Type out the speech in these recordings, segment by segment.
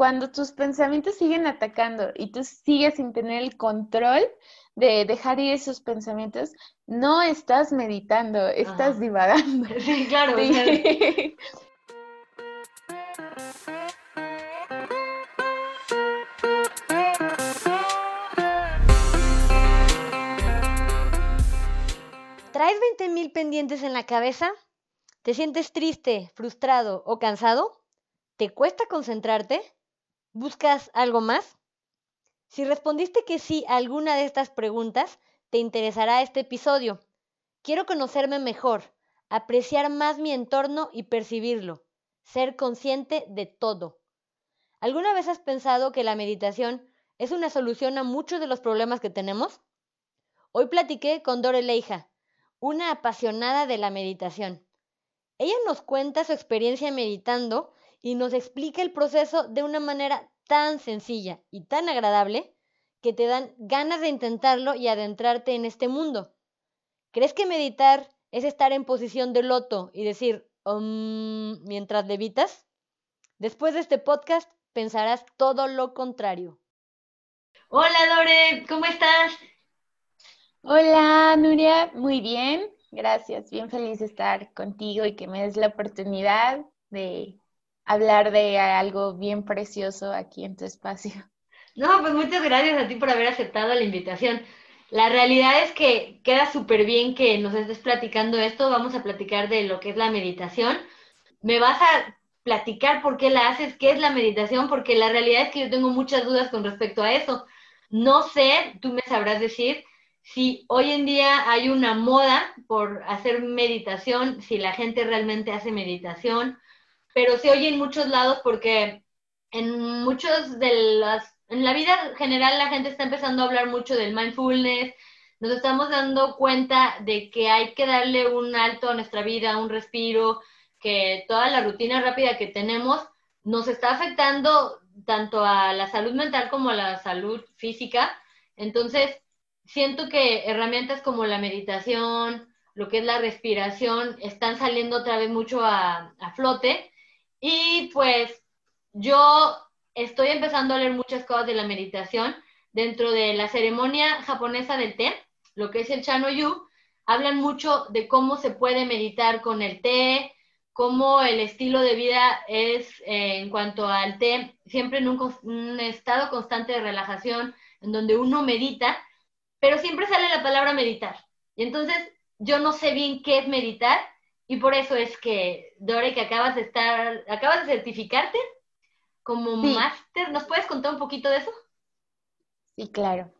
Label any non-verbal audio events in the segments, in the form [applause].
cuando tus pensamientos siguen atacando y tú sigues sin tener el control de dejar ir esos pensamientos, no estás meditando, estás divagando. [laughs] Sí, claro. [laughs] ¿Traes 20.000 pendientes en la cabeza? ¿Te sientes triste, frustrado o cansado? ¿Te cuesta concentrarte? ¿Buscas algo más? Si respondiste que sí a alguna de estas preguntas, te interesará este episodio. Quiero conocerme mejor, apreciar más mi entorno y percibirlo, ser consciente de todo. ¿Alguna vez has pensado que la meditación es una solución a muchos de los problemas que tenemos? Hoy platiqué con Dore Leija, una apasionada de la meditación. Ella nos cuenta su experiencia meditando y nos explica el proceso de una manera tan sencilla y tan agradable que te dan ganas de intentarlo y adentrarte en este mundo. ¿Crees que meditar es estar en posición de loto y decir um, mientras levitas? Después de este podcast pensarás todo lo contrario. Hola Lore, ¿cómo estás? Hola Nuria, muy bien, gracias, bien feliz de estar contigo y que me des la oportunidad de hablar de algo bien precioso aquí en tu espacio. No, pues muchas gracias a ti por haber aceptado la invitación. La realidad es que queda súper bien que nos estés platicando esto. Vamos a platicar de lo que es la meditación. Me vas a platicar por qué la haces, qué es la meditación, porque la realidad es que yo tengo muchas dudas con respecto a eso. No sé, tú me sabrás decir si hoy en día hay una moda por hacer meditación, si la gente realmente hace meditación, pero se oye en muchos lados porque en muchos de las, en la vida general la gente está empezando a hablar mucho del mindfulness, nos estamos dando cuenta de que hay que darle un alto a nuestra vida, un respiro, que toda la rutina rápida que tenemos nos está afectando tanto a la salud mental como a la salud física. Entonces, siento que herramientas como la meditación, lo que es la respiración, están saliendo otra vez mucho a, a flote y pues yo estoy empezando a leer muchas cosas de la meditación dentro de la ceremonia japonesa del té, lo que es el Chanoyu, hablan mucho de cómo se puede meditar con el té, cómo el estilo de vida es eh, en cuanto al té, siempre en un, un, estado constante de relajación, en donde uno medita, pero siempre sale la palabra meditar. Y entonces yo no sé bien qué es meditar, y por eso es que, Dore, que acabas de estar, acabas de certificarte como máster, ¿nos puedes contar un poquito de eso? Sí, claro.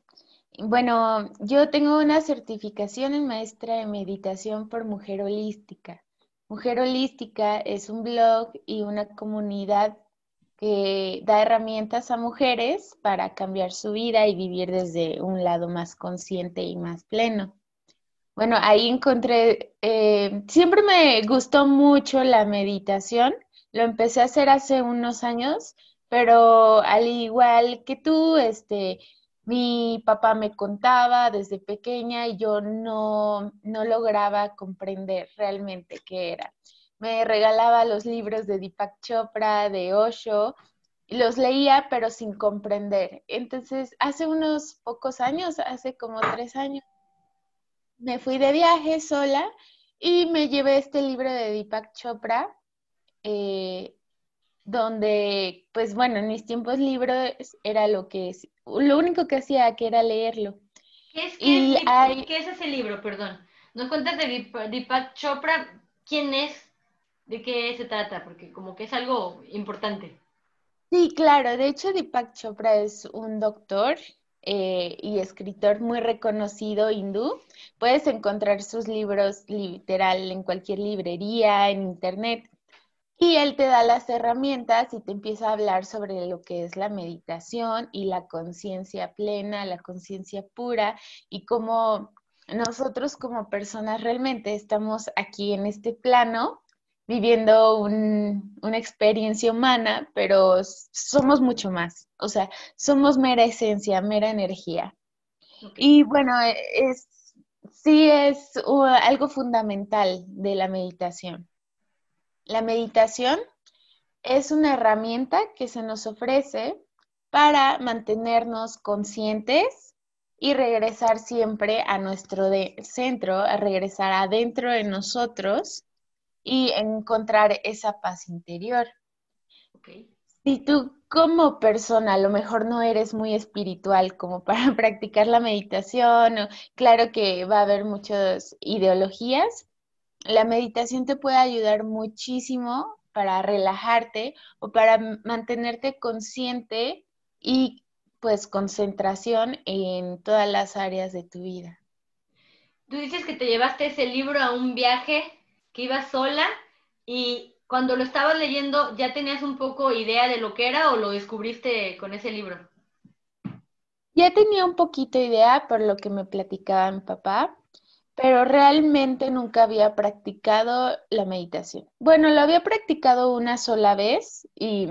Bueno, yo tengo una certificación en maestra de meditación por Mujer Holística. Mujer Holística es un blog y una comunidad que da herramientas a mujeres para cambiar su vida y vivir desde un lado más consciente y más pleno. Bueno, ahí encontré, eh, siempre me gustó mucho la meditación, lo empecé a hacer hace unos años, pero al igual que tú, este, mi papá me contaba desde pequeña y yo no, no lograba comprender realmente qué era. Me regalaba los libros de Deepak Chopra, de Osho, los leía pero sin comprender. Entonces, hace unos pocos años, hace como tres años, me fui de viaje sola y me llevé este libro de Deepak Chopra, eh, donde, pues bueno, en mis tiempos libros era lo que es, lo único que hacía que era leerlo. ¿Qué es, qué, es, ¿qué es ese libro? Perdón. ¿Nos cuentas de Deepak Chopra? ¿Quién es? ¿De qué se trata? Porque como que es algo importante. Sí, claro. De hecho, Deepak Chopra es un doctor eh, y escritor muy reconocido hindú. Puedes encontrar sus libros literal en cualquier librería, en internet. Y él te da las herramientas y te empieza a hablar sobre lo que es la meditación y la conciencia plena, la conciencia pura y cómo nosotros como personas realmente estamos aquí en este plano viviendo una experiencia humana, pero somos mucho más. O sea, somos mera esencia, mera energía. Y bueno, es, sí es algo fundamental de la meditación. La meditación es una herramienta que se nos ofrece para mantenernos conscientes y regresar siempre a nuestro centro, a regresar adentro de nosotros y encontrar esa paz interior. Si tú como persona a lo mejor no eres muy espiritual como [laughs] para practicar la meditación, claro que va a haber muchas ideologías, la meditación te puede ayudar muchísimo para relajarte o para mantenerte consciente y pues concentración en todas las áreas de tu vida. Tú dices que te llevaste ese libro a un viaje, que ibas sola y cuando lo estabas leyendo ya tenías un poco idea de lo que era o lo descubriste con ese libro. Ya tenía un poquito idea por lo que me platicaba mi papá, pero realmente nunca había practicado la meditación. Bueno, lo había practicado una sola vez y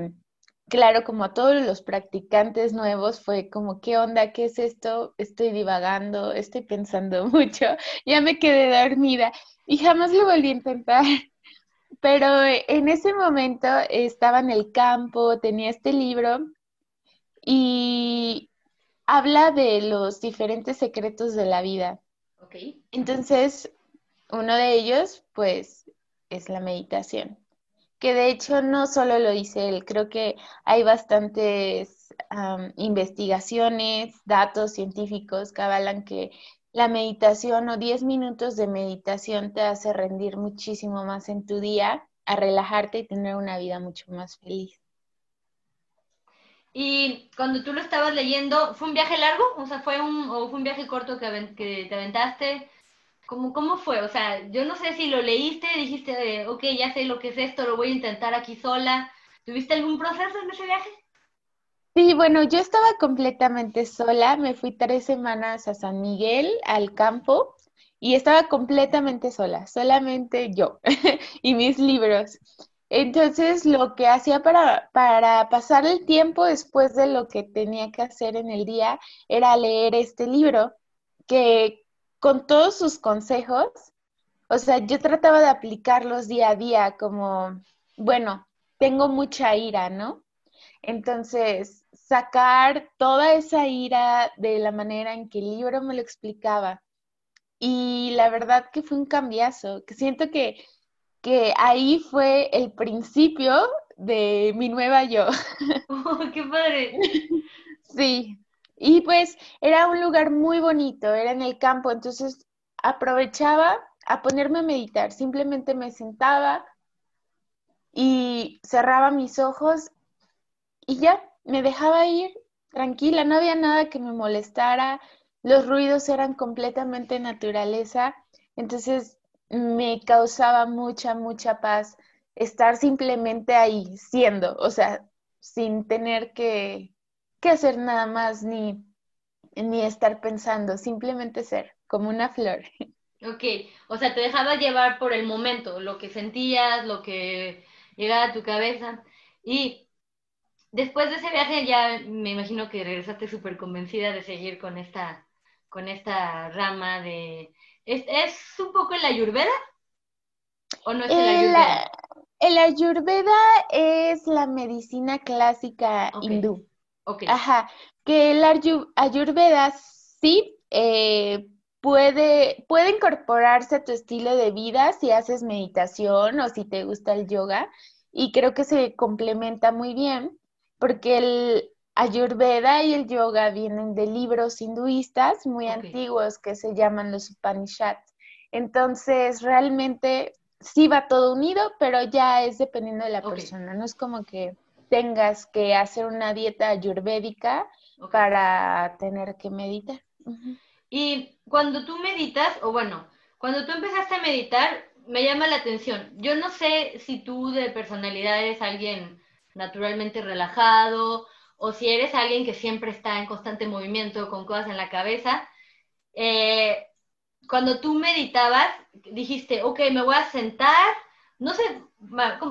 claro, como a todos los practicantes nuevos, fue como, ¿qué onda? ¿Qué es esto? Estoy divagando, estoy pensando [laughs] mucho, ya me quedé dormida y jamás lo volví a intentar. [laughs] Pero en ese momento estaba en el campo, tenía este libro y habla de los diferentes secretos de la vida. Okay. Entonces, uno de ellos, pues, es la meditación que de hecho no solo lo dice él, creo que hay bastantes investigaciones, datos científicos que avalan que la meditación o 10 minutos de meditación te hace rendir muchísimo más en tu día, a relajarte y tener una vida mucho más feliz. Y cuando tú lo estabas leyendo, ¿fue un viaje largo? O sea, ¿fue un, o fue un viaje corto que, que te aventaste? ¿Cómo, ¿Cómo fue? O sea, yo no sé si lo leíste, dijiste, ok, ya sé lo que es esto, lo voy a intentar aquí sola. ¿Tuviste algún proceso en ese viaje? Sí, bueno, yo estaba completamente sola, me fui tres semanas a San Miguel, al campo, y estaba completamente sola, solamente yo [laughs] y mis libros. Entonces, lo que hacía para, para pasar el tiempo después de lo que tenía que hacer en el día era leer este libro, que con todos sus consejos, o sea, yo trataba de aplicarlos día a día como, bueno, tengo mucha ira, ¿no? Entonces, sacar toda esa ira de la manera en que el libro me lo explicaba. Y la verdad que fue un cambiazo, que siento que, que ahí fue el principio de mi nueva yo. [laughs] Oh, ¡Qué padre! Sí, y pues era un lugar muy bonito, era en el campo, entonces aprovechaba a ponerme a meditar, simplemente me sentaba y cerraba mis ojos y ya, me dejaba ir tranquila, no había nada que me molestara, los ruidos eran completamente naturaleza, entonces me causaba mucha, mucha paz estar simplemente ahí, siendo, o sea, sin tener que que hacer nada más ni, ni estar pensando, simplemente ser como una flor. Ok, o sea, te dejaba llevar por el momento, lo que sentías, lo que llegaba a tu cabeza. Y después de ese viaje ya me imagino que regresaste súper convencida de seguir con esta, con esta rama de... ¿Es, un poco el ayurveda? ¿O no es el ayurveda? El, ayurveda es la medicina clásica hindú. Ajá, que el ayurveda sí eh, puede, puede incorporarse a tu estilo de vida si haces meditación o si te gusta el yoga y creo que se complementa muy bien porque el ayurveda y el yoga vienen de libros hinduistas muy antiguos que se llaman los Upanishads. Entonces, realmente sí va todo unido, pero ya es dependiendo de la persona, no es como que tengas que hacer una dieta ayurvédica para tener que meditar. Y cuando tú meditas, o bueno, cuando tú empezaste a meditar, me llama la atención. Yo no sé si tú de personalidad eres alguien naturalmente relajado o si eres alguien que siempre está en constante movimiento con cosas en la cabeza. Eh, cuando tú meditabas, dijiste, ok, me voy a sentar. No sé,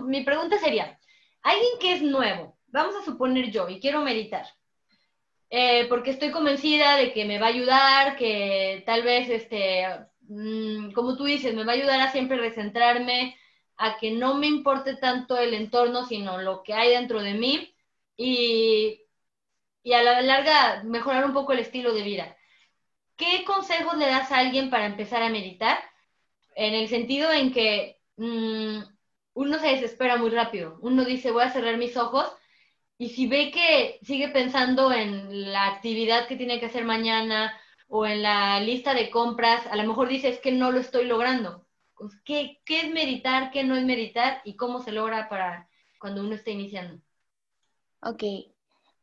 mi pregunta sería, Alguien que es nuevo, vamos a suponer yo, y quiero meditar, eh, porque estoy convencida de que me va a ayudar, que tal vez, este, mm, como tú dices, me va a ayudar a siempre recentrarme, a que no me importe tanto el entorno, sino lo que hay dentro de mí y, a la larga mejorar un poco el estilo de vida. ¿Qué consejos le das a alguien para empezar a meditar? En el sentido en que mm, uno se desespera muy rápido. Uno dice, voy a cerrar mis ojos y si ve que sigue pensando en la actividad que tiene que hacer mañana o en la lista de compras, a lo mejor dice, es que no lo estoy logrando. Pues, ¿Qué, ¿Qué es meditar? ¿Qué no es meditar? ¿Y cómo se logra para cuando uno está iniciando? Ok.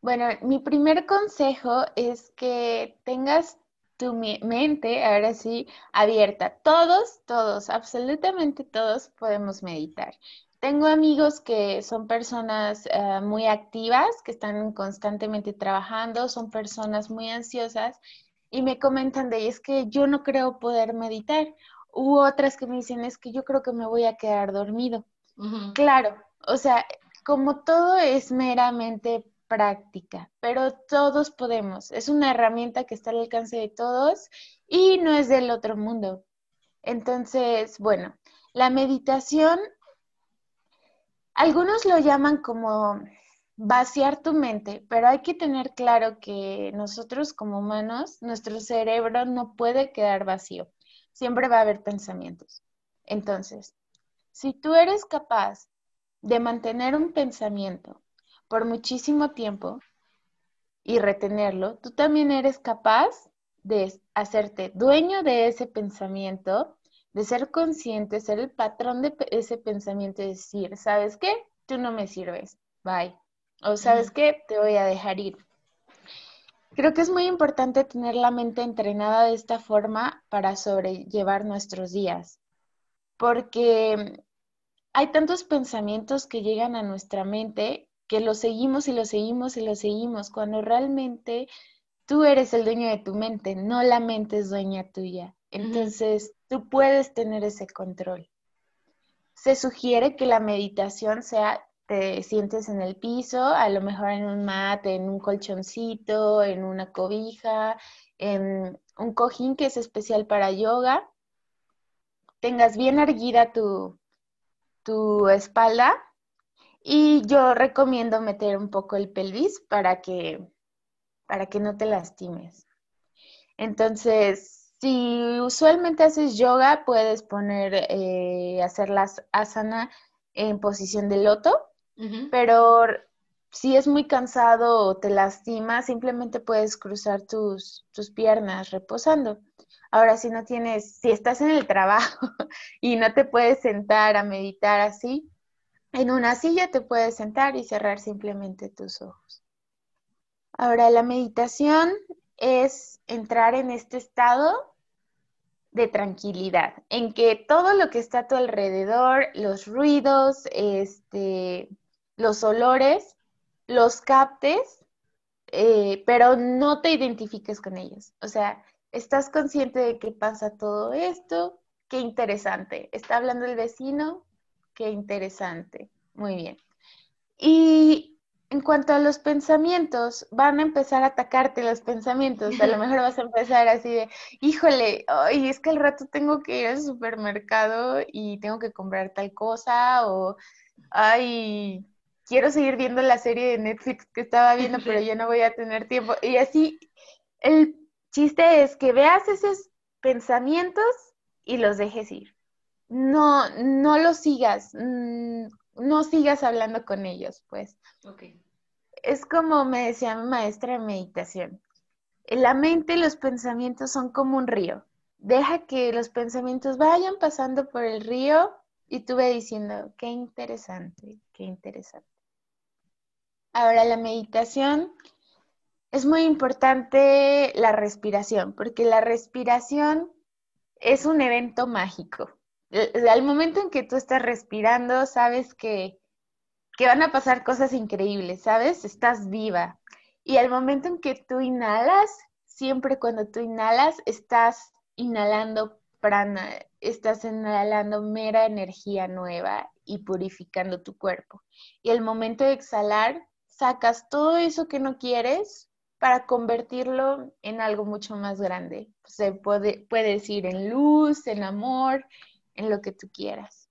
Bueno, mi primer consejo es que tengas tu mente, ahora sí, abierta. Todos, todos, absolutamente todos podemos meditar. Tengo amigos que son personas eh, muy activas, que están constantemente trabajando, son personas muy ansiosas y me comentan de es que yo no creo poder meditar. U otras que me dicen es que yo creo que me voy a quedar dormido. Claro, o sea, como todo es meramente práctica, pero todos podemos. Es una herramienta que está al alcance de todos y no es del otro mundo. Entonces, bueno, la meditación, algunos lo llaman como vaciar tu mente, pero hay que tener claro que nosotros como humanos, nuestro cerebro no puede quedar vacío. Siempre va a haber pensamientos. Entonces, si tú eres capaz de mantener un pensamiento por muchísimo tiempo y retenerlo, tú también eres capaz de hacerte dueño de ese pensamiento, de ser consciente, ser el patrón de ese pensamiento y decir, ¿sabes qué? Tú no me sirves, bye. O sabes qué? Te voy a dejar ir. Creo que es muy importante tener la mente entrenada de esta forma para sobrellevar nuestros días, porque hay tantos pensamientos que llegan a nuestra mente que lo seguimos y lo seguimos y lo seguimos, cuando realmente tú eres el dueño de tu mente, no la mente es dueña tuya. Entonces, tú puedes tener ese control. Se sugiere que la meditación sea, te sientes en el piso, a lo mejor en un mat, en un colchoncito, en una cobija, en un cojín que es especial para yoga, tengas bien erguida tu, tu espalda y yo recomiendo meter un poco el pelvis para que, para que no te lastimes. Entonces, si usualmente haces yoga, puedes poner, eh, hacer las asana en posición de loto, pero si es muy cansado o te lastima, simplemente puedes cruzar tus, tus piernas reposando. Ahora, si no tienes, si estás en el trabajo [laughs] y no te puedes sentar a meditar así, en una silla te puedes sentar y cerrar simplemente tus ojos. Ahora, la meditación es entrar en este estado de tranquilidad, en que todo lo que está a tu alrededor, los ruidos, este, los olores, los captes, eh, pero no te identifiques con ellos. O sea, estás consciente de que pasa todo esto, qué interesante. Está hablando el vecino, Qué interesante. Muy bien. Y en cuanto a los pensamientos, van a empezar a atacarte los pensamientos. A lo [laughs] mejor vas a empezar así de, híjole, ay, es que al rato tengo que ir al supermercado y tengo que comprar tal cosa, o ay, quiero seguir viendo la serie de Netflix que estaba viendo, pero [laughs] ya no voy a tener tiempo. Y así, el chiste es que veas esos pensamientos y los dejes ir no, no lo sigas, mm, no sigas hablando con ellos, pues. Es como me decía mi maestra de meditación. En la mente y los pensamientos son como un río. Deja que los pensamientos vayan pasando por el río y tú ve diciendo, qué interesante, qué interesante. Ahora la meditación es muy importante la respiración, porque la respiración es un evento mágico. Eh, al momento en que tú estás respirando, sabes que, que van a pasar cosas increíbles, ¿sabes? Estás viva. Y al momento en que tú inhalas, siempre cuando tú inhalas, estás inhalando prana, estás inhalando mera energía nueva y purificando tu cuerpo. Y al momento de exhalar, sacas todo eso que no quieres para convertirlo en algo mucho más grande. Se puede, puede decir en luz, en amor, en lo que tú quieras.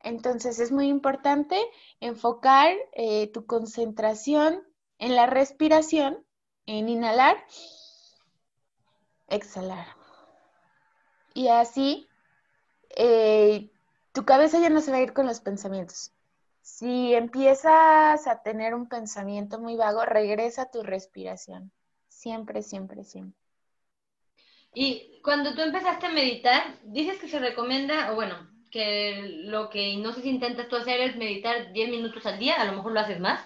Entonces es muy importante enfocar eh, tu concentración en la respiración, en inhalar, exhalar. Y así eh, tu cabeza ya no se va a ir con los pensamientos. Si empiezas a tener un pensamiento muy vago, regresa a tu respiración. Siempre, siempre, siempre. Y cuando tú empezaste a meditar, dices que se recomienda, o bueno, que lo que no sé si intentas tú hacer es meditar 10 minutos al día, a lo mejor lo haces más.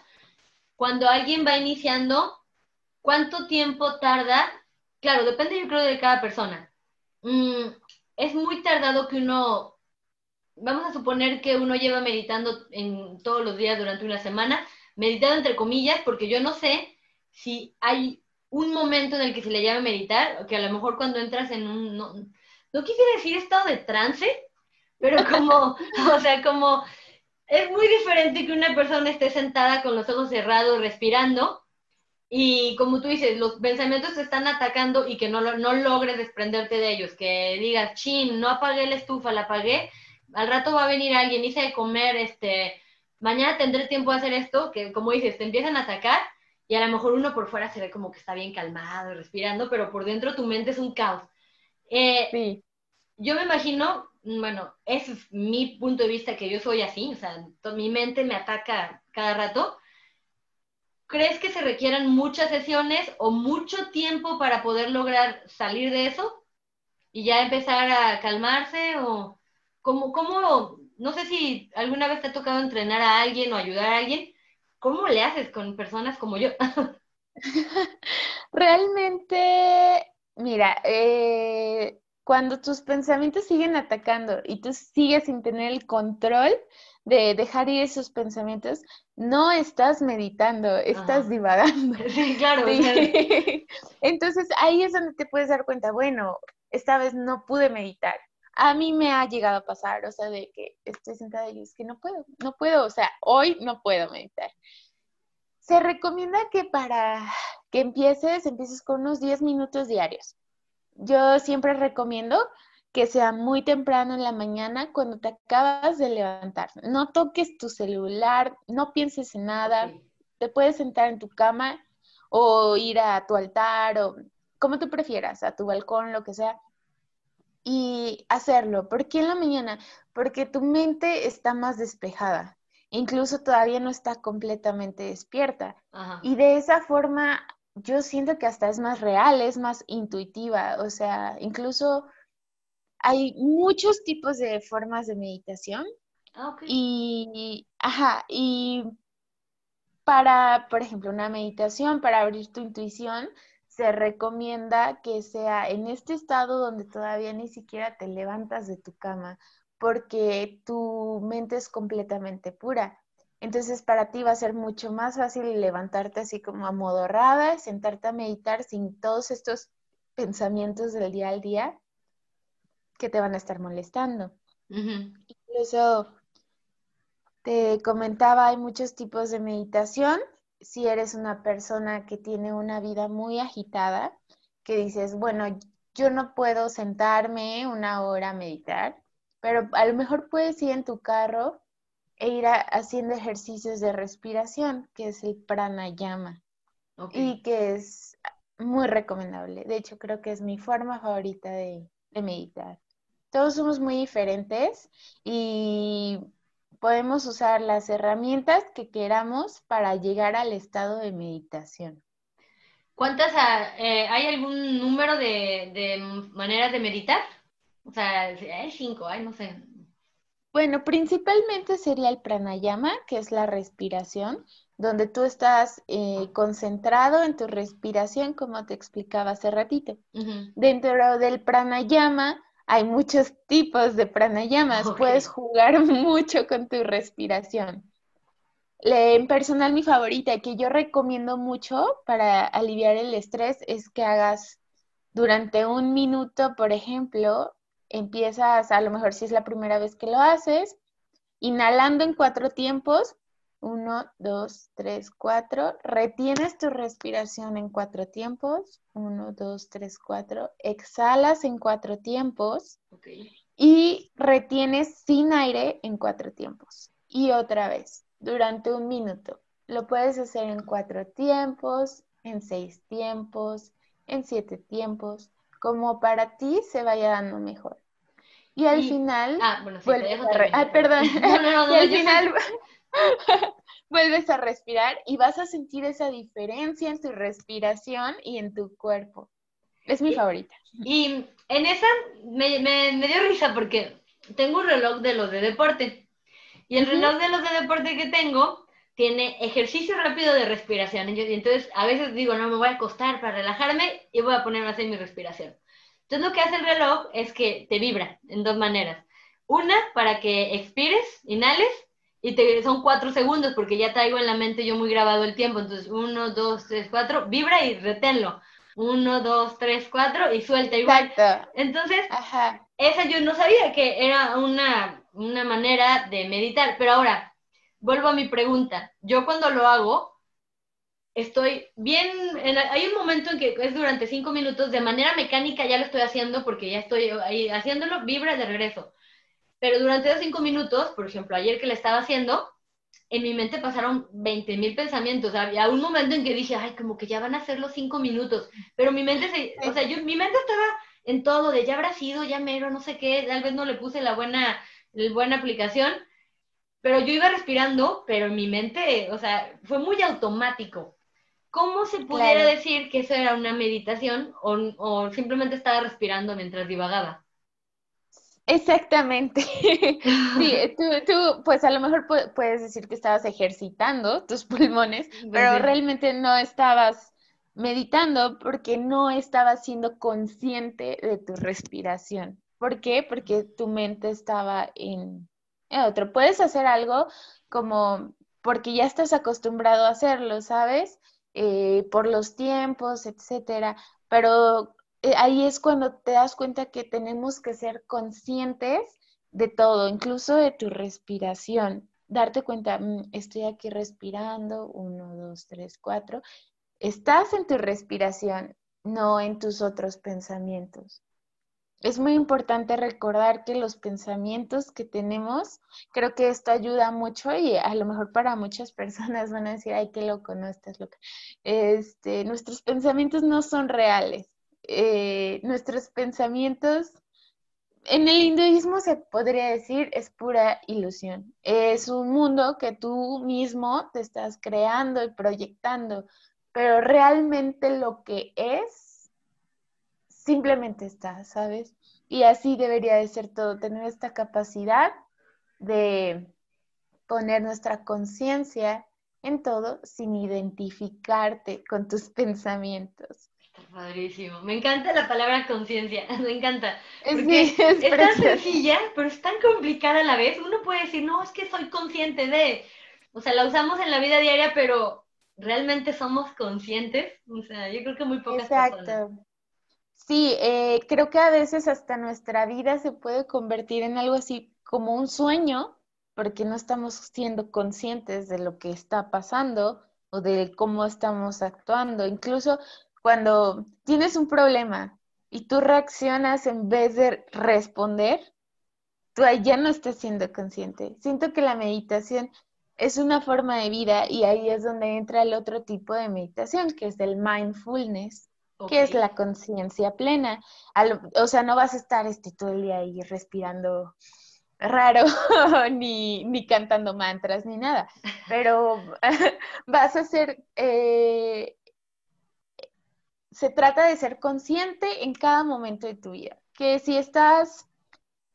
Cuando alguien va iniciando, ¿cuánto tiempo tarda? Claro, depende yo creo de cada persona. Mm, es muy tardado que uno, vamos a suponer que uno lleva meditando en todos los días durante una semana, meditando entre comillas, porque yo no sé si hay un momento en el que se le llame meditar, que a lo mejor cuando entras en un, no, no quisiera decir estado de trance, pero como, [laughs] o sea, como es muy diferente que una persona esté sentada con los ojos cerrados, respirando, y como tú dices, los pensamientos te están atacando y que no, no logres desprenderte de ellos, que digas, chin, no apagué la estufa, la apagué, al rato va a venir alguien, hice de comer, este, mañana tendré tiempo de hacer esto, que como dices, te empiezan a atacar y a lo mejor uno por fuera se ve como que está bien calmado, respirando, pero por dentro tu mente es un caos. Eh, sí. Yo me imagino bueno, ese es mi punto de vista, que yo soy así, o sea, mi mente me ataca cada rato. ¿Crees que se requieran muchas sesiones o mucho tiempo para poder lograr salir de eso y ya empezar a calmarse? ¿O cómo, cómo, no sé si alguna vez te ha tocado entrenar a alguien o ayudar a alguien? ¿Cómo le haces con personas como yo? [laughs] Realmente, mira, eh, cuando tus pensamientos siguen atacando y tú sigues sin tener el control de dejar ir esos pensamientos, no estás meditando, estás divagando. [laughs] Sí, claro. [laughs] Entonces ahí es donde te puedes dar cuenta, bueno, esta vez no pude meditar. A mí me ha llegado a pasar, o sea, de que estoy sentada y es que no puedo, no puedo, o sea, hoy no puedo meditar. Se recomienda que para que empieces, empieces con unos 10 minutos diarios yo siempre recomiendo que sea muy temprano en la mañana cuando te acabas de levantar. No toques tu celular, no pienses en nada. Te puedes sentar en tu cama o ir a tu altar o como tú prefieras, a tu balcón, lo que sea, y hacerlo. ¿Por qué en la mañana? Porque tu mente está más despejada. Incluso todavía no está completamente despierta. Y de esa forma yo siento que hasta es más real, es más intuitiva, o sea, incluso hay muchos tipos de formas de meditación. Ah, y, ajá, y para, por ejemplo, una meditación para abrir tu intuición, se recomienda que sea en este estado donde todavía ni siquiera te levantas de tu cama, porque tu mente es completamente pura. Entonces para ti va a ser mucho más fácil levantarte así como amodorrada, sentarte a meditar sin todos estos pensamientos del día al día que te van a estar molestando. Incluso te comentaba, hay muchos tipos de meditación. Si eres una persona que tiene una vida muy agitada, que dices, bueno, yo no puedo sentarme una hora a meditar, pero a lo mejor puedes ir en tu carro e ir haciendo ejercicios de respiración, que es el pranayama, y que es muy recomendable. De hecho, creo que es mi forma favorita de, meditar. Todos somos muy diferentes y podemos usar las herramientas que queramos para llegar al estado de meditación. ¿Cuántas, ah, eh, hay algún número de, de, maneras de meditar? O sea, hay cinco, hay no sé, bueno, principalmente sería el pranayama, que es la respiración, donde tú estás eh, concentrado en tu respiración, como te explicaba hace ratito. Dentro del pranayama hay muchos tipos de pranayamas, puedes jugar [laughs] mucho con tu respiración. en personal, mi favorita, que yo recomiendo mucho para aliviar el estrés, es que hagas durante un minuto, por ejemplo, empiezas, a lo mejor si es la primera vez que lo haces, inhalando en cuatro tiempos, uno, dos, tres, cuatro, retienes tu respiración en cuatro tiempos, uno, dos, tres, cuatro, exhalas en cuatro tiempos y retienes sin aire en cuatro tiempos. Y otra vez, durante un minuto. Lo puedes hacer en cuatro tiempos, en seis tiempos, en siete tiempos, como para ti se vaya dando mejor. Y al final, ah, bueno, sí, a perdón. y al final [laughs] vuelves a respirar y vas a sentir esa diferencia en tu respiración y en tu cuerpo. Es mi favorita. Y en esa me, me, dio risa porque tengo un reloj de los de deporte. Y el reloj de los de deporte que tengo tiene ejercicio rápido de respiración. Y entonces a veces digo, no, me voy a acostar para relajarme y voy a ponerme a hacer mi respiración. Entonces lo que hace el reloj es que te vibra en dos maneras. Una, para que expires, inhales, y te, son cuatro segundos porque ya traigo en la mente yo muy grabado el tiempo. Entonces, uno, dos, tres, cuatro, vibra y reténlo uno, dos, tres, cuatro y suelta igual. Exacto. Entonces, esa yo no sabía que era una, una manera de meditar, pero ahora, vuelvo a mi pregunta. Yo cuando lo hago, estoy bien, hay un momento en que es durante cinco minutos, de manera mecánica ya lo estoy haciendo porque ya estoy ahí haciéndolo, vibra de regreso. Pero durante esos cinco minutos, por ejemplo, ayer que le estaba haciendo, en mi mente pasaron 20 mil pensamientos. Había un momento en que dije, ay, como que ya van a ser los cinco minutos. Pero mi mente, se, o sea, yo, mi mente estaba en todo, de ya habrá sido, ya mero, no sé qué, tal vez no le puse la buena, la buena aplicación. Pero yo iba respirando, pero en mi mente, o sea, fue muy automático. ¿Cómo se pudiera decir que eso era una meditación o, o simplemente estaba respirando mientras divagaba? Exactamente. [laughs] Sí, [laughs] tú, tú, pues a lo mejor puedes decir que estabas ejercitando tus pulmones, pero realmente no estabas meditando porque no estabas siendo consciente de tu respiración. ¿Por qué? Porque tu mente estaba en, otro. Puedes hacer algo como porque ya estás acostumbrado a hacerlo, ¿sabes? Eh, por los tiempos, etcétera. Pero ahí es cuando te das cuenta que tenemos que ser conscientes de todo, incluso de tu respiración. Darte cuenta, mm, estoy aquí respirando, uno, dos, tres, cuatro. Estás en tu respiración, no en tus otros pensamientos. Es muy importante recordar que los pensamientos que tenemos, creo que esto ayuda mucho y a lo mejor para muchas personas van a decir, ay, qué loco, no estás loca. Este, nuestros pensamientos no son reales eh, nuestros pensamientos, en el hinduismo se podría decir es pura ilusión. Es un mundo que tú mismo te estás creando y proyectando, pero realmente lo que es, simplemente está, ¿sabes? Y así debería de ser todo, tener esta capacidad de poner nuestra conciencia en todo sin identificarte con tus [laughs] pensamientos. Padrísimo. Me encanta la palabra conciencia, [laughs] me encanta. Porque [laughs] es, tan sencilla, pero es tan complicada a la vez. Uno puede decir, no, es que soy consciente de. O sea, la usamos en la vida diaria, pero realmente somos conscientes. O sea, yo creo que muy pocas Exacto. Sí, eh, creo que a veces hasta nuestra vida se puede convertir en algo así como un sueño, porque no estamos siendo conscientes de lo que está pasando o de cómo estamos actuando. Incluso cuando tienes un problema y tú reaccionas en vez de responder, tú ahí ya no estás siendo consciente. Siento que la meditación es una forma de vida y ahí es donde entra el otro tipo de meditación, que es el mindfulness, que es la conciencia plena. o sea, no vas a estar este, todo el día ahí respirando raro, [laughs] ni, ni, cantando mantras, ni nada, [laughs] pero [laughs] vas a ser eh, se trata de ser consciente en cada momento de tu vida. Que si estás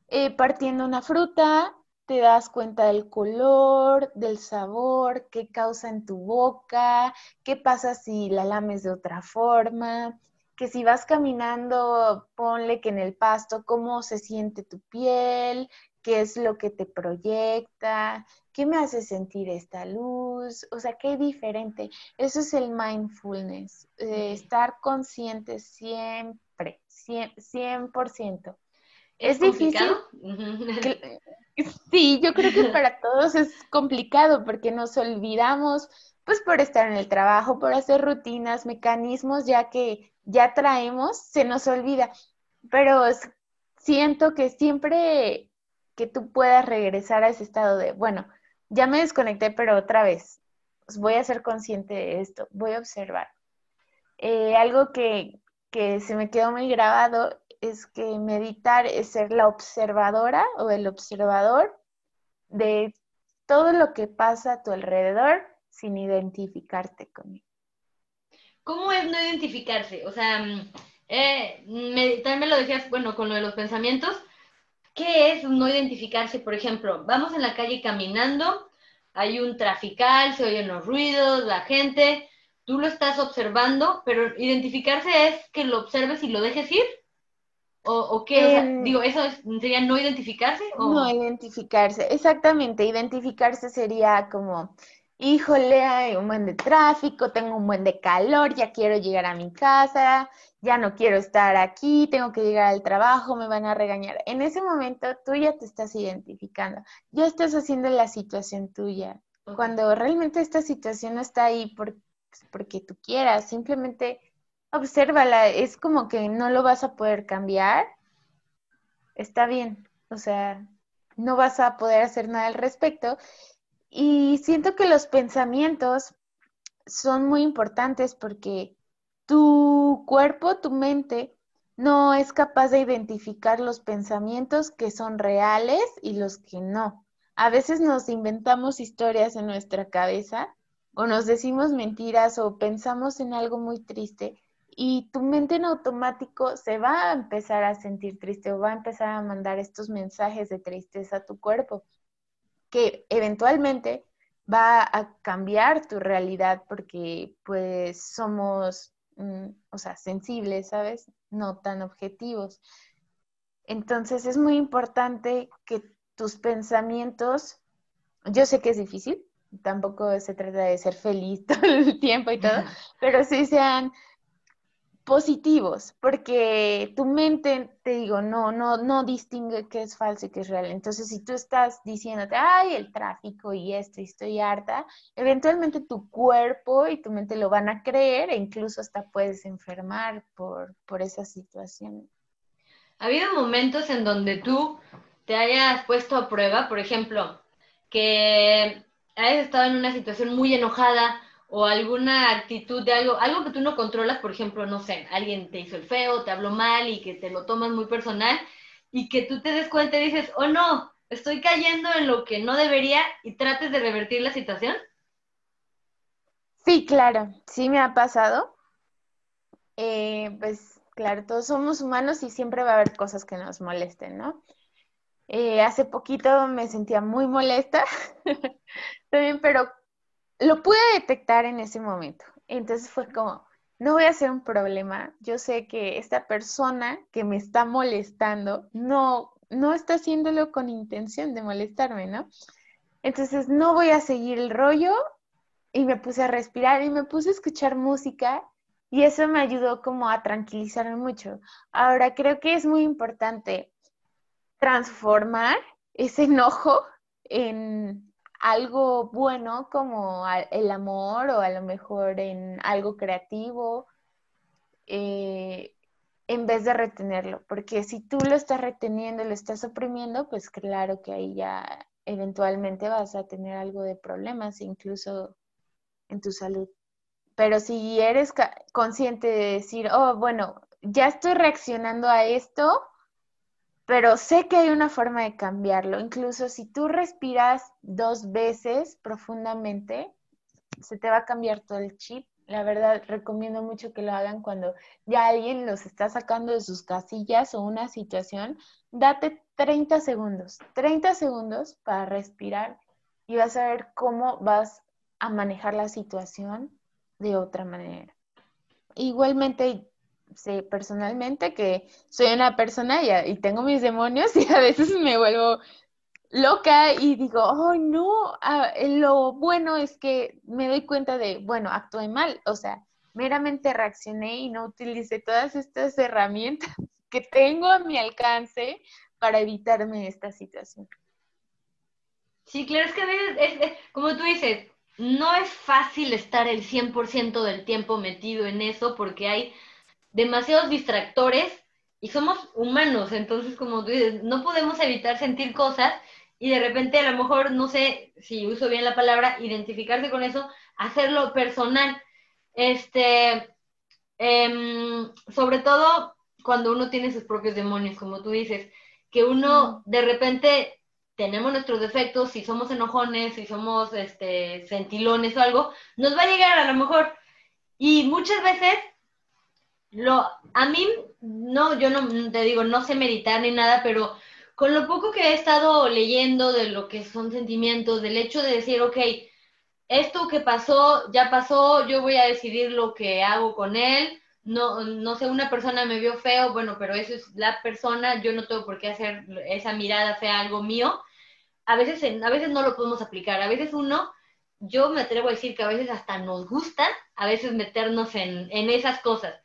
eh, partiendo una fruta, te das cuenta del color, del sabor, qué causa en tu boca, qué pasa si la lames de otra forma, que si vas caminando, ponle que en el pasto, cómo se siente tu piel, qué es lo que te proyecta, qué me hace sentir esta luz, o sea, qué diferente. Eso es el mindfulness, estar consciente siempre, 100%. ¿Es, ¿Es difícil? [laughs] sí, yo creo que para todos es complicado porque nos olvidamos, pues por estar en el trabajo, por hacer rutinas, mecanismos ya que ya traemos, se nos olvida. Pero siento que siempre que tú puedas regresar a ese estado de, bueno, ya me desconecté, pero otra vez, pues voy a ser consciente de esto, voy a observar. Eh, algo que, que se me quedó muy grabado es que meditar es ser la observadora o el observador de todo lo que pasa a tu alrededor sin identificarte con él. ¿Cómo es no identificarse? O sea, mm, eh, también me lo decías, bueno, con lo de los pensamientos. ¿Qué es no identificarse? Por ejemplo, vamos en la calle caminando, hay un trafical, se oyen los ruidos, la gente, tú lo estás observando, pero identificarse es que lo observes y lo dejes ir. ¿O, qué? Em, digo, ¿eso sería no identificarse? No identificarse, exactamente. Identificarse sería como, híjole, hay un buen de tráfico, tengo un buen de calor, ya quiero llegar a mi casa, ya no quiero estar aquí, tengo que llegar al trabajo, me van a regañar. En ese momento tú ya te estás identificando, ya estás haciendo la situación tuya. Cuando realmente esta situación no está ahí por, porque tú quieras, simplemente obsérvala, es como que no lo vas a poder cambiar, está bien, o sea, no vas a poder hacer nada al respecto. Y siento que los pensamientos son muy importantes porque tu cuerpo, tu mente, no es capaz de identificar los pensamientos que son reales y los que no. A veces nos inventamos historias en nuestra cabeza o nos decimos mentiras o pensamos en algo muy triste y tu mente en automático se va a empezar a sentir triste o va a empezar a mandar estos mensajes de tristeza a tu cuerpo, que eventualmente va a cambiar tu realidad porque pues somos, mm, o sea, sensibles, ¿sabes? No tan objetivos. Entonces es muy importante que tus pensamientos, yo sé que es difícil, tampoco se trata de ser feliz [laughs] todo el tiempo y todo, pero sí sean positivos, porque tu mente, te digo, no, no, no distingue qué es falso y qué es real. Entonces, si tú estás diciéndote, ay, el tráfico y esto, y estoy harta, eventualmente tu cuerpo y tu mente lo van a creer e incluso hasta puedes enfermar por, por esa situación. ¿Ha habido momentos en donde tú te hayas puesto a prueba, por ejemplo, que hayas estado en una situación muy enojada o alguna actitud de algo, algo que tú no controlas, por ejemplo, no sé, alguien te hizo el feo, te habló mal y que te lo tomas muy personal y que tú te des cuenta y dices, oh no, estoy cayendo en lo que no debería y trates de revertir la situación? Sí, claro, sí me ha pasado. Eh, pues claro, todos somos humanos y siempre va a haber cosas que nos molesten, ¿no? Eh, hace poquito me sentía muy molesta [laughs] también, pero lo pude detectar en ese momento. Entonces fue como, no voy a hacer un problema. Yo sé que esta persona que me está molestando no, no está haciéndolo con intención de molestarme, ¿no? Entonces no voy a seguir el rollo y me puse a respirar y me puse a escuchar música y eso me ayudó como a tranquilizarme mucho. Ahora creo que es muy importante transformar ese enojo en algo bueno como el amor o a lo mejor en algo creativo, eh, en vez de retenerlo, porque si tú lo estás reteniendo, lo estás oprimiendo, pues claro que ahí ya eventualmente vas a tener algo de problemas, incluso en tu salud. Pero si eres consciente de decir, oh, bueno, ya estoy reaccionando a esto, pero sé que hay una forma de cambiarlo. Incluso si tú respiras dos veces profundamente, se te va a cambiar todo el chip. La verdad, recomiendo mucho que lo hagan cuando ya alguien los está sacando de sus casillas o una situación. Date 30 segundos, 30 segundos para respirar y vas a ver cómo vas a manejar la situación de otra manera. Igualmente, sé personalmente que soy una persona y, y, tengo mis demonios [laughs] y a veces me vuelvo loca y digo, oh no, ah, lo bueno es que me doy cuenta de, bueno, actué mal, o sea, meramente reaccioné y no utilicé todas estas herramientas [laughs] que tengo a mi alcance para evitarme esta situación. Sí, claro, es que a veces, es, como tú dices, no es fácil estar el 100% del tiempo metido en eso porque hay demasiados distractores y somos humanos, entonces como tú dices, no podemos evitar sentir cosas y de repente a lo mejor, no sé si uso bien la palabra, identificarse con eso, hacerlo personal. Este, em, sobre todo cuando uno tiene sus propios demonios, como tú dices, que uno de repente tenemos nuestros defectos, si somos enojones, si somos este, sentilones o algo, nos va a llegar a lo mejor. Y muchas veces, lo, a mí, no, yo no te digo, no sé meditar ni nada, pero con lo poco que he estado leyendo de lo que son sentimientos, del hecho de decir, ok, esto que pasó, ya pasó, yo voy a decidir lo que hago con él, no, no sé, una persona me vio feo, bueno, pero eso es la persona, yo no tengo por qué hacer esa mirada fea algo mío. A veces, a veces no lo podemos aplicar, a veces uno, yo me atrevo a decir que a veces hasta nos gusta, a veces meternos en, en esas cosas.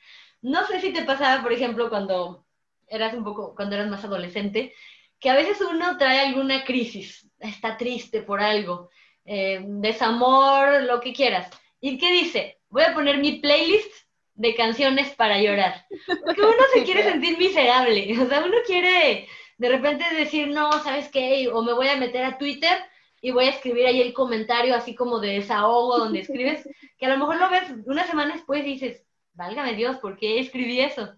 No sé si te pasaba, por ejemplo, cuando eras un poco, cuando eras más adolescente, que a veces uno trae alguna crisis, está triste por algo, eh, desamor, lo que quieras. ¿Y qué dice? Voy a poner mi playlist de canciones para llorar. Porque uno se [laughs] quiere sentir miserable. O sea, uno quiere de repente decir, no, ¿sabes qué? O me voy a meter a Twitter y voy a escribir ahí el comentario así como de desahogo donde escribes, que a lo mejor lo ves una semana después y dices, válgame Dios, ¿por qué escribí eso?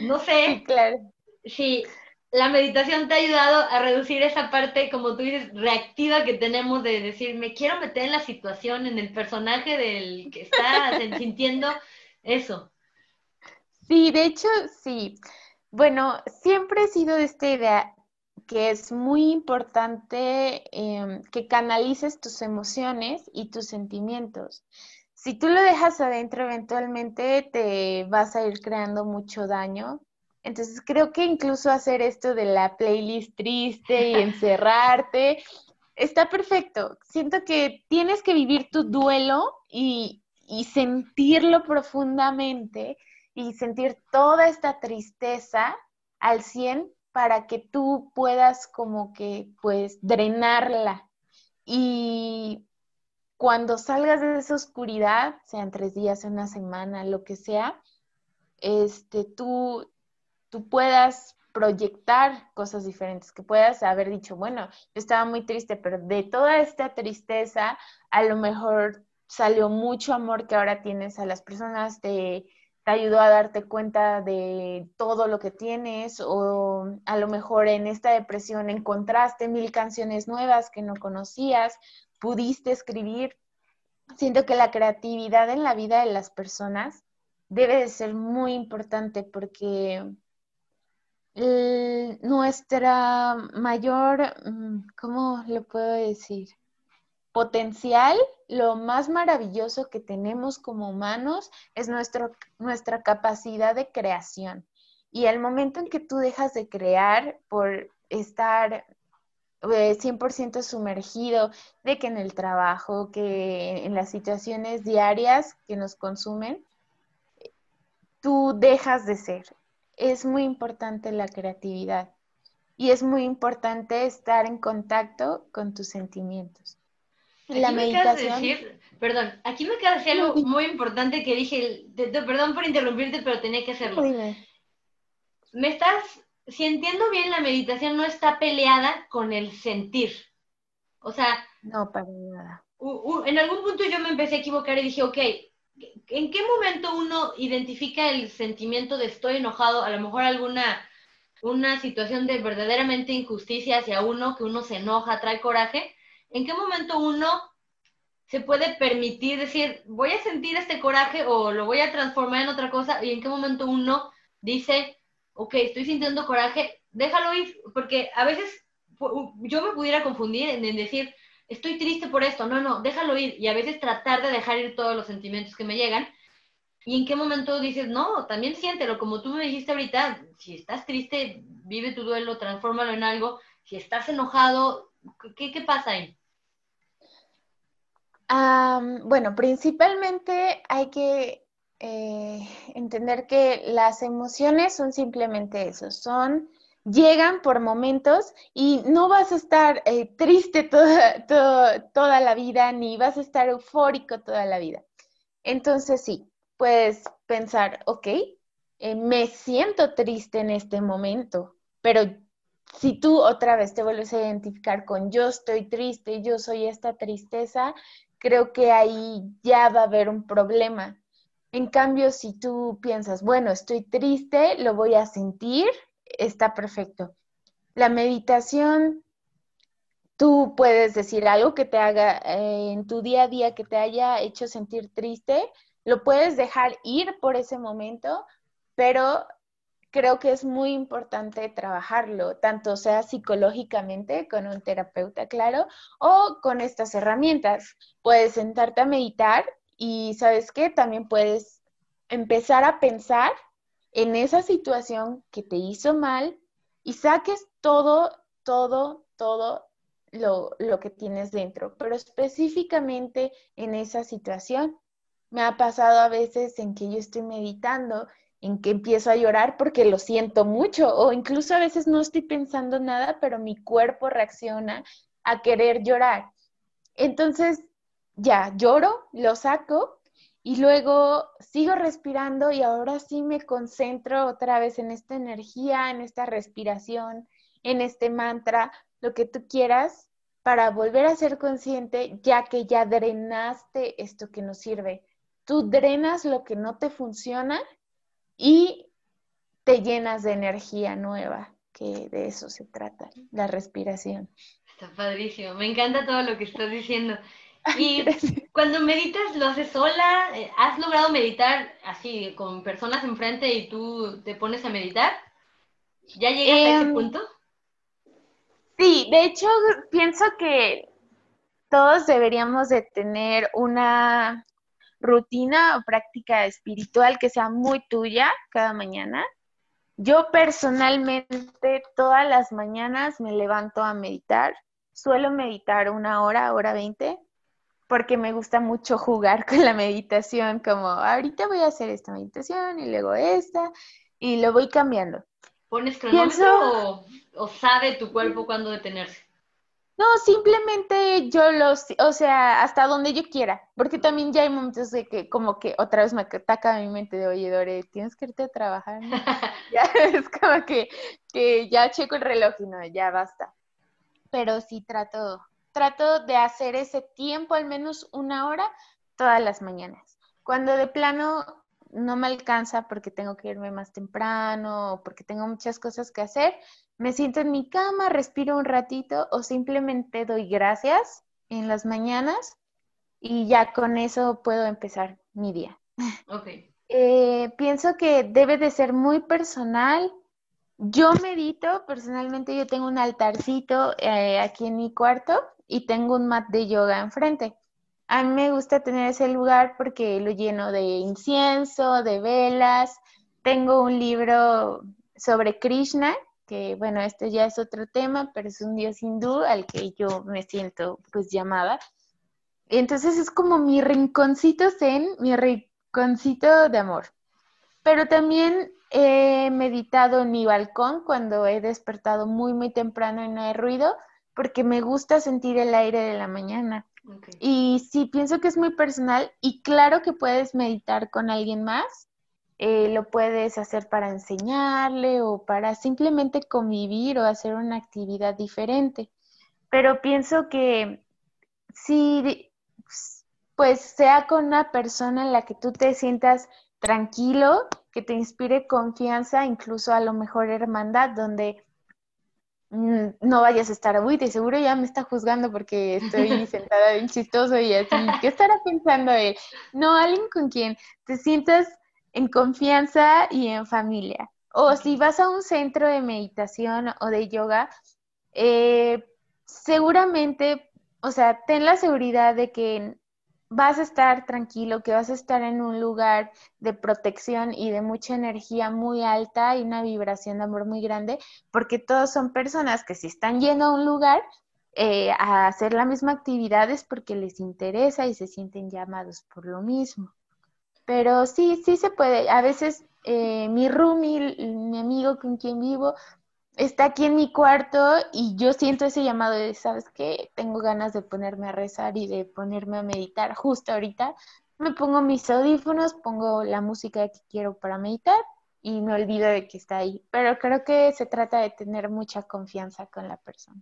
No sé. Sí, claro. Sí, la meditación te ha ayudado a reducir esa parte, como tú dices, reactiva que tenemos de decir, me quiero meter en la situación, en el personaje del que está [laughs] sintiendo eso. Sí, de hecho, sí. Bueno, siempre he sido de esta idea que es muy importante em, que canalices tus emociones y tus sentimientos. Si tú lo dejas adentro, eventualmente te vas a ir creando mucho daño. Entonces creo que incluso hacer esto de la playlist triste y encerrarte [laughs] está perfecto. Siento que tienes que vivir tu duelo y, sentirlo profundamente y sentir toda esta tristeza al 100 para que tú puedas como que pues drenarla y cuando salgas de esa oscuridad, sean tres días, una semana, lo que sea, este, tú, tú puedas proyectar cosas diferentes, que puedas haber dicho, bueno, yo estaba muy triste, pero de toda esta tristeza, a lo mejor salió mucho amor que ahora tienes a las personas, te, te ayudó a darte cuenta de todo lo que tienes o a lo mejor en esta depresión encontraste mil canciones nuevas que no conocías, pudiste escribir. Siento que la creatividad en la vida de las personas debe de ser muy importante porque nuestra mayor, mm, ¿cómo lo puedo decir? potencial, lo más maravilloso que tenemos como humanos es nuestro, nuestra capacidad de creación. Y el momento en que tú dejas de crear por estar 100% eh, sumergido, de que en el trabajo, que en las situaciones diarias que nos consumen, tú dejas de ser. Es muy importante la creatividad y es muy importante estar en contacto con tus sentimientos la meditación. decir, perdón, aquí me queda decir algo muy importante que dije, perdón por interrumpirte, pero tenía que hacerlo. Me estás, si entiendo bien, la meditación no está peleada con el sentir. O sea, no, para nada. en algún punto yo me empecé a equivocar y dije, ok, ¿en qué momento uno identifica el sentimiento de estoy enojado? A lo mejor alguna una situación de verdaderamente injusticia hacia uno, que uno se enoja, trae coraje, ¿en qué momento uno se puede permitir decir, voy a sentir este coraje o lo voy a transformar en otra cosa? ¿Y en qué momento uno dice, ok, estoy sintiendo coraje, déjalo ir? Porque a veces yo me pudiera confundir en, decir, estoy triste por esto, no, no, déjalo ir. Y a veces tratar de dejar ir todos los sentimientos que me llegan. ¿Y en qué momento dices, no, también siéntelo, como tú me dijiste ahorita, si estás triste, vive tu duelo, transfórmalo en algo, si estás enojado, ¿qué, qué pasa ahí? bueno, principalmente hay que eh, entender que las emociones son simplemente eso, son llegan por momentos y no vas a estar eh, triste toda, toda la vida ni vas a estar eufórico toda la vida. Entonces sí, puedes pensar, ok, eh, me siento triste en este momento, pero si tú otra vez te vuelves a identificar con yo estoy triste, yo soy esta tristeza, creo que ahí ya va a haber un problema. En cambio, si tú piensas, bueno, estoy triste, lo voy a sentir, está perfecto. La meditación, tú puedes decir algo que te haga eh, en tu día a día, que te haya hecho sentir triste, lo puedes dejar ir por ese momento, pero creo que es muy importante trabajarlo, tanto sea psicológicamente con un terapeuta, claro, o con estas herramientas. Puedes sentarte a meditar y, ¿sabes qué? También puedes empezar a pensar en esa situación que te hizo mal y saques todo, todo, todo lo, lo que tienes dentro, pero específicamente en esa situación. Me ha pasado a veces en que yo estoy meditando en que empiezo a llorar porque lo siento mucho o incluso a veces no estoy pensando nada, pero mi cuerpo reacciona a querer llorar. Entonces, ya, lloro, lo saco y luego sigo respirando y ahora sí me concentro otra vez en esta energía, en esta respiración, en este mantra, lo que tú quieras, para volver a ser consciente, ya que ya drenaste esto que no sirve. Tú drenas lo que no te funciona y te llenas de energía nueva, que de eso se trata, la respiración. Está padrísimo, me encanta todo lo que estás diciendo. [laughs] Y cuando meditas, ¿lo haces sola? Eh, ¿Has logrado meditar así con personas enfrente y tú te pones a meditar? ¿Ya llegas a ese em, punto? Sí, de hecho pienso que todos deberíamos de tener una rutina o práctica espiritual que sea muy tuya cada mañana. Yo personalmente todas las mañanas me levanto a meditar. Suelo meditar una hora, hora veinte, porque me gusta mucho jugar [laughs] con la meditación, como ahorita voy a hacer esta meditación y luego esta, y lo voy cambiando. ¿Pones cronómetro o sabe tu cuerpo cuándo detenerse? No, simplemente yo los, o sea, hasta donde yo quiera, porque también ya hay momentos de que como que otra vez me ataca mi mente de, oye, Dore, tienes que irte a trabajar. [laughs] ya [laughs] es como que, que ya checo el reloj y no, ya basta. Pero sí trato, trato de hacer ese tiempo, al menos una hora, todas las mañanas. Cuando de plano no me alcanza porque tengo que irme más temprano o porque tengo muchas cosas que hacer, me siento en mi cama, respiro un ratito o simplemente doy gracias en las mañanas y ya con eso puedo empezar mi día. Ok. Eh, pienso que debe de ser muy personal. Yo medito, personalmente yo tengo un altarcito eh, aquí en mi cuarto y tengo un mat de yoga enfrente. A mí me gusta tener ese lugar porque lo lleno de incienso, de velas. Tengo un libro sobre Krishna que bueno, este ya es otro tema, pero es un dios hindú al que yo me siento pues llamada. Entonces es como mi rinconcito zen, mi rinconcito de amor. Pero también he meditado en mi balcón cuando he despertado muy, muy temprano y no hay ruido, porque me gusta sentir el aire de la mañana. Y sí, pienso que es muy personal y claro que puedes meditar con alguien más, eh, lo puedes hacer para enseñarle o para simplemente convivir o hacer una actividad diferente. Pero pienso que si, pues sea con una persona en la que tú te sientas tranquilo, que te inspire confianza, incluso a lo mejor hermandad, donde mm, no vayas a estar, uy, de seguro ya me está juzgando porque estoy [laughs] sentada bien chistoso y así, ¿qué estará pensando él? No, alguien con quien te sientas en confianza y en familia. O si vas a un centro de meditación o de yoga, eh, seguramente, o sea, ten la seguridad de que vas a estar tranquilo, que vas a estar en un lugar de protección y de mucha energía muy alta y una vibración de amor muy grande, porque todos son personas que si están yendo a un lugar eh, a hacer la misma actividad es porque les interesa y se sienten llamados por lo mismo. Pero sí, sí se puede. A veces eh, mi roomie, mi amigo con quien vivo, está aquí en mi cuarto y yo siento ese llamado de, ¿sabes qué? Tengo ganas de ponerme a rezar y de ponerme a meditar justo ahorita. Me pongo mis audífonos, pongo la música que quiero para meditar y me olvido de que está ahí. Pero creo que se trata de tener mucha confianza con la persona.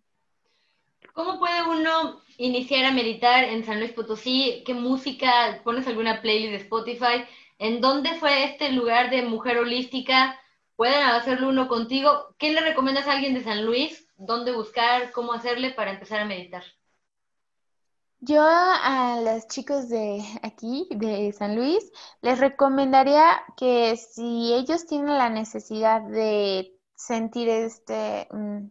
¿Cómo puede uno iniciar a meditar en San Luis Potosí? ¿Qué música? ¿Pones alguna playlist de Spotify? ¿En dónde fue este lugar de mujer holística? ¿Pueden hacerlo uno contigo? ¿Qué le recomiendas a alguien de San Luis? ¿Dónde buscar? ¿Cómo hacerle para empezar a meditar? Yo a los chicos de aquí, de San Luis, les recomendaría que si ellos tienen la necesidad de sentir este mm,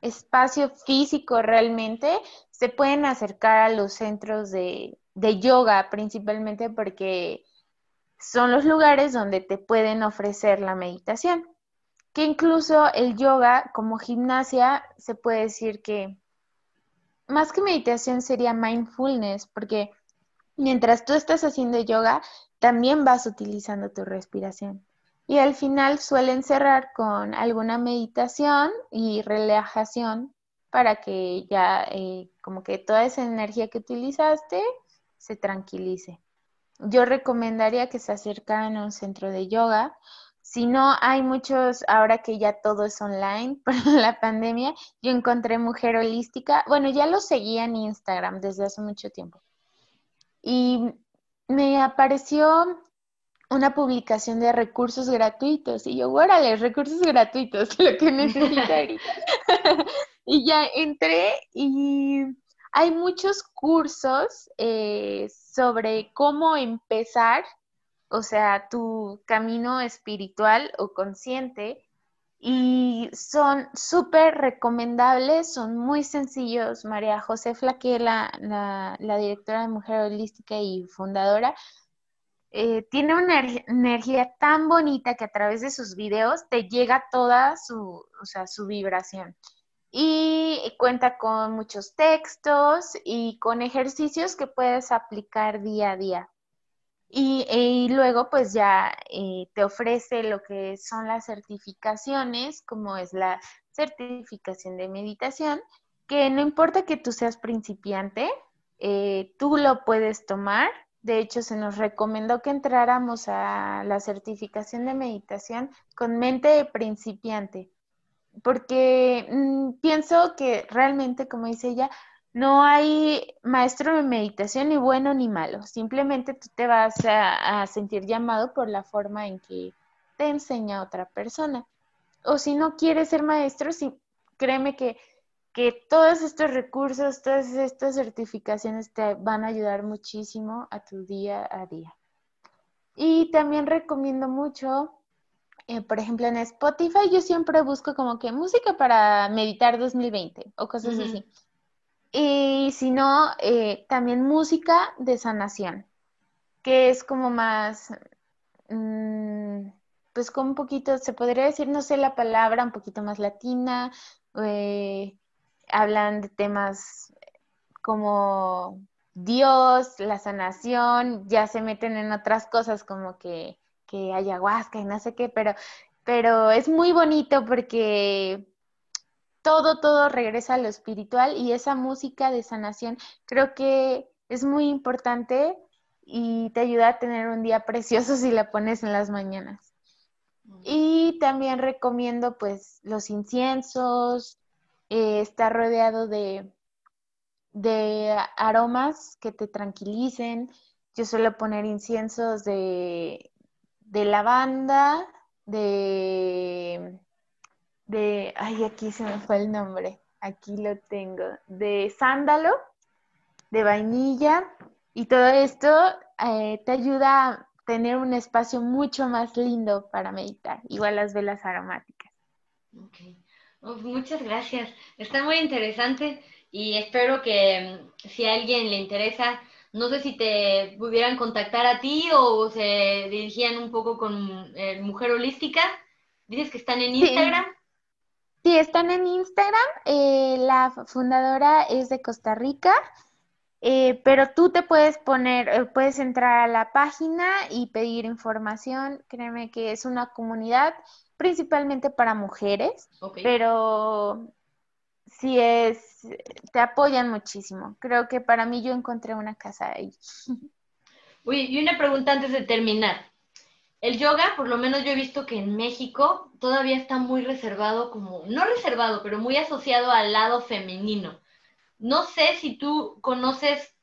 espacio físico realmente, se pueden acercar a los centros de, de yoga principalmente porque son los lugares donde te pueden ofrecer la meditación. Que incluso el yoga como gimnasia se puede decir que más que meditación sería mindfulness, porque mientras tú estás haciendo yoga, también vas utilizando tu respiración. Y al final suelen cerrar con alguna meditación y relajación para que ya eh, como que toda esa energía que utilizaste se tranquilice. Yo recomendaría que se acercaran a un centro de yoga si no, hay muchos, ahora que ya todo es online [laughs] por la pandemia, yo encontré Mujer Holística. Bueno, ya lo seguía en Instagram desde hace mucho tiempo. Y me apareció una publicación de recursos gratuitos. Y yo, órale, recursos gratuitos, [laughs] lo que necesito [laughs] y ya entré y hay muchos cursos eh, sobre cómo empezar o sea, tu camino espiritual o consciente. Y son súper recomendables, son muy sencillos. María José Flaque, la, directora de Mujer Holística y fundadora, eh, tiene una energía tan bonita que a través de sus videos te llega toda su, o sea, su vibración. Y cuenta con muchos textos y con ejercicios que puedes aplicar día a día. Y, luego pues ya eh, te ofrece lo que son las certificaciones, como es la certificación de meditación, que no importa que tú seas principiante, eh, tú lo puedes tomar. De hecho, se nos recomendó que entráramos a la certificación de meditación con mente de principiante, porque mm, pienso que realmente, como dice ella, no hay maestro de meditación ni bueno ni malo, simplemente tú te vas a, sentir llamado por la forma en que te enseña otra persona. O si no quieres ser maestro, sí, créeme que, que todos estos recursos, todas estas certificaciones te van a ayudar muchísimo a tu día a día. Y también recomiendo mucho, eh, por ejemplo, en Spotify yo siempre busco como que música para meditar 2020 o cosas así. Y si no, eh, también música de sanación, que es como más, mm, pues con un poquito, se podría decir, no sé la palabra, un poquito más latina, eh, hablan de temas como Dios, la sanación, ya se meten en otras cosas como que, que ayahuasca y no sé qué, pero, pero es muy bonito porque todo, todo regresa a lo espiritual y esa música de sanación creo que es muy importante y te ayuda a tener un día precioso si la pones en las mañanas. Y también recomiendo pues los inciensos, eh, estar rodeado de, de aromas que te tranquilicen. Yo suelo poner inciensos de, de lavanda, de de, ay, aquí se me fue el nombre, aquí lo tengo, de sándalo, de vainilla, y todo esto eh, te ayuda a tener un espacio mucho más lindo para meditar, igual las velas aromáticas. Ok, muchas gracias, está muy interesante y espero que mm, si a alguien le interesa, no sé si te pudieran contactar a ti o se dirigían un poco con eh, Mujer Holística. Dices que están en Instagram. Sí, están en Instagram. Eh, la fundadora es de Costa Rica, eh, pero tú te puedes poner, eh, puedes entrar a la página y pedir información. Créeme que es una comunidad principalmente para mujeres, pero sí es, te apoyan muchísimo. Creo que para mí yo encontré una casa ahí. [laughs] Uy, y una pregunta antes de terminar. el yoga, por lo menos yo he visto que en México todavía está muy reservado, como, no reservado, pero muy asociado al lado femenino. No sé si tú conoces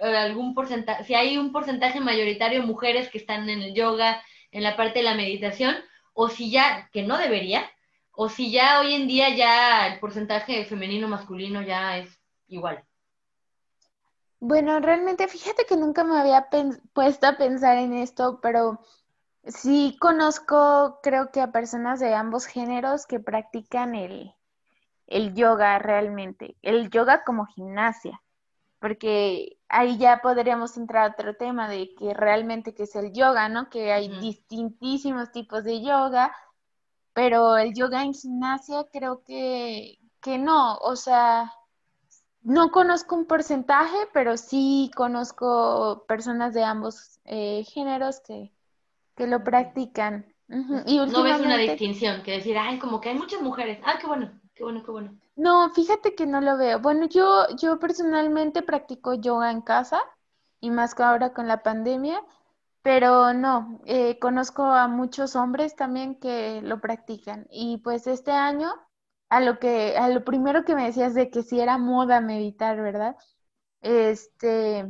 eh, algún porcentaje, si hay un porcentaje mayoritario de mujeres que están en el yoga, en la parte de la meditación, o si ya, que no debería, o si ya hoy en día ya el porcentaje femenino masculino ya es igual. Bueno, realmente fíjate que nunca me había puesto a pensar en esto, pero sí conozco, creo que a personas de ambos géneros que practican el, el yoga realmente, el yoga como gimnasia, porque ahí ya podríamos entrar a otro tema de que realmente que es el yoga, ¿no? Que hay distintísimos tipos de yoga, pero el yoga en gimnasia creo que, que no, o sea, no conozco un porcentaje, pero sí conozco personas de ambos eh, géneros que, que lo practican. y No ves una distinción, que decir, ay, como que hay muchas mujeres. Ah, qué bueno, qué bueno, qué bueno. No, fíjate que no lo veo. Bueno, yo, yo personalmente practico yoga en casa y más que ahora con la pandemia, pero no, eh, conozco a muchos hombres también que lo practican. Y pues este año a lo que, a lo primero que me decías de que si era moda meditar, ¿verdad? Este,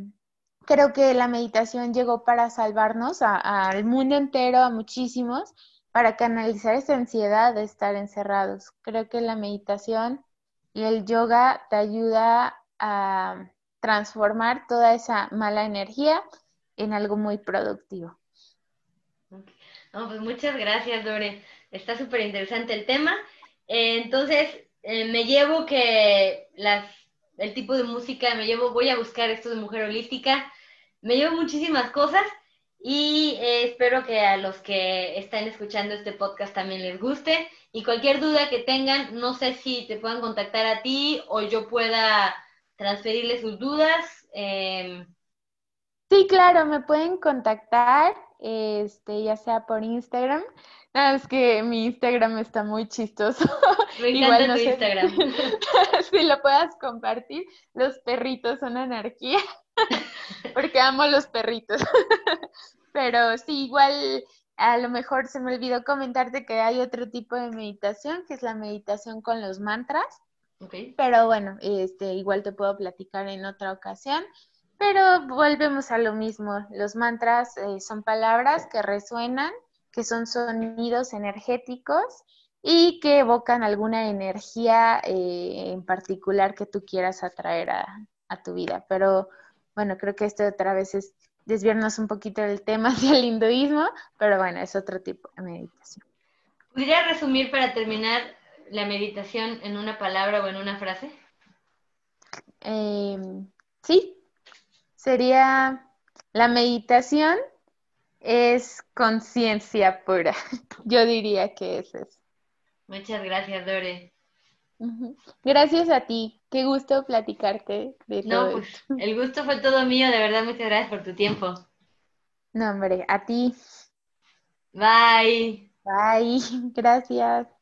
creo que la meditación llegó para salvarnos al mundo entero, a muchísimos, para canalizar esa ansiedad de estar encerrados. Creo que la meditación y el yoga te ayuda a transformar toda esa mala energía en algo muy productivo. pues muchas gracias, Dore. Está súper interesante el tema entonces, eh, me llevo que las, el tipo de música, me llevo, voy a buscar esto de mujer holística, me llevo muchísimas cosas y eh, espero que a los que están escuchando este podcast también les guste. Y cualquier duda que tengan, no sé si te puedan contactar a ti o yo pueda transferirles sus dudas. Sí, claro, me pueden contactar, este, ya sea por Instagram. Ah, es que mi Instagram está muy chistoso. [laughs] Igual no tu Instagram. [laughs] si lo puedas compartir, los perritos son anarquía, [laughs] porque amo los perritos. Pero sí, igual a lo mejor se me olvidó comentarte que hay otro tipo de meditación, que es la meditación con los mantras. Okay. Pero bueno, este, igual te puedo platicar en otra ocasión. Pero volvemos a lo mismo. Los mantras eh, son palabras que resuenan que son sonidos energéticos y que evocan alguna energía eh, en particular que tú quieras atraer a, tu vida. Pero bueno, creo que esto otra vez es desviarnos un poquito del tema [laughs] del hinduismo, pero bueno, es otro tipo de meditación. ¿Podría resumir para terminar la meditación en una palabra o en una frase? Em, sí, sería la meditación es conciencia pura. [laughs] Yo diría que es eso. Muchas gracias, Dore. Gracias a ti. Qué gusto platicarte de no, pues, [laughs] el gusto fue todo mío. De verdad, muchas gracias por tu tiempo. No, hombre, a ti. Bye. Bye. [laughs] Gracias.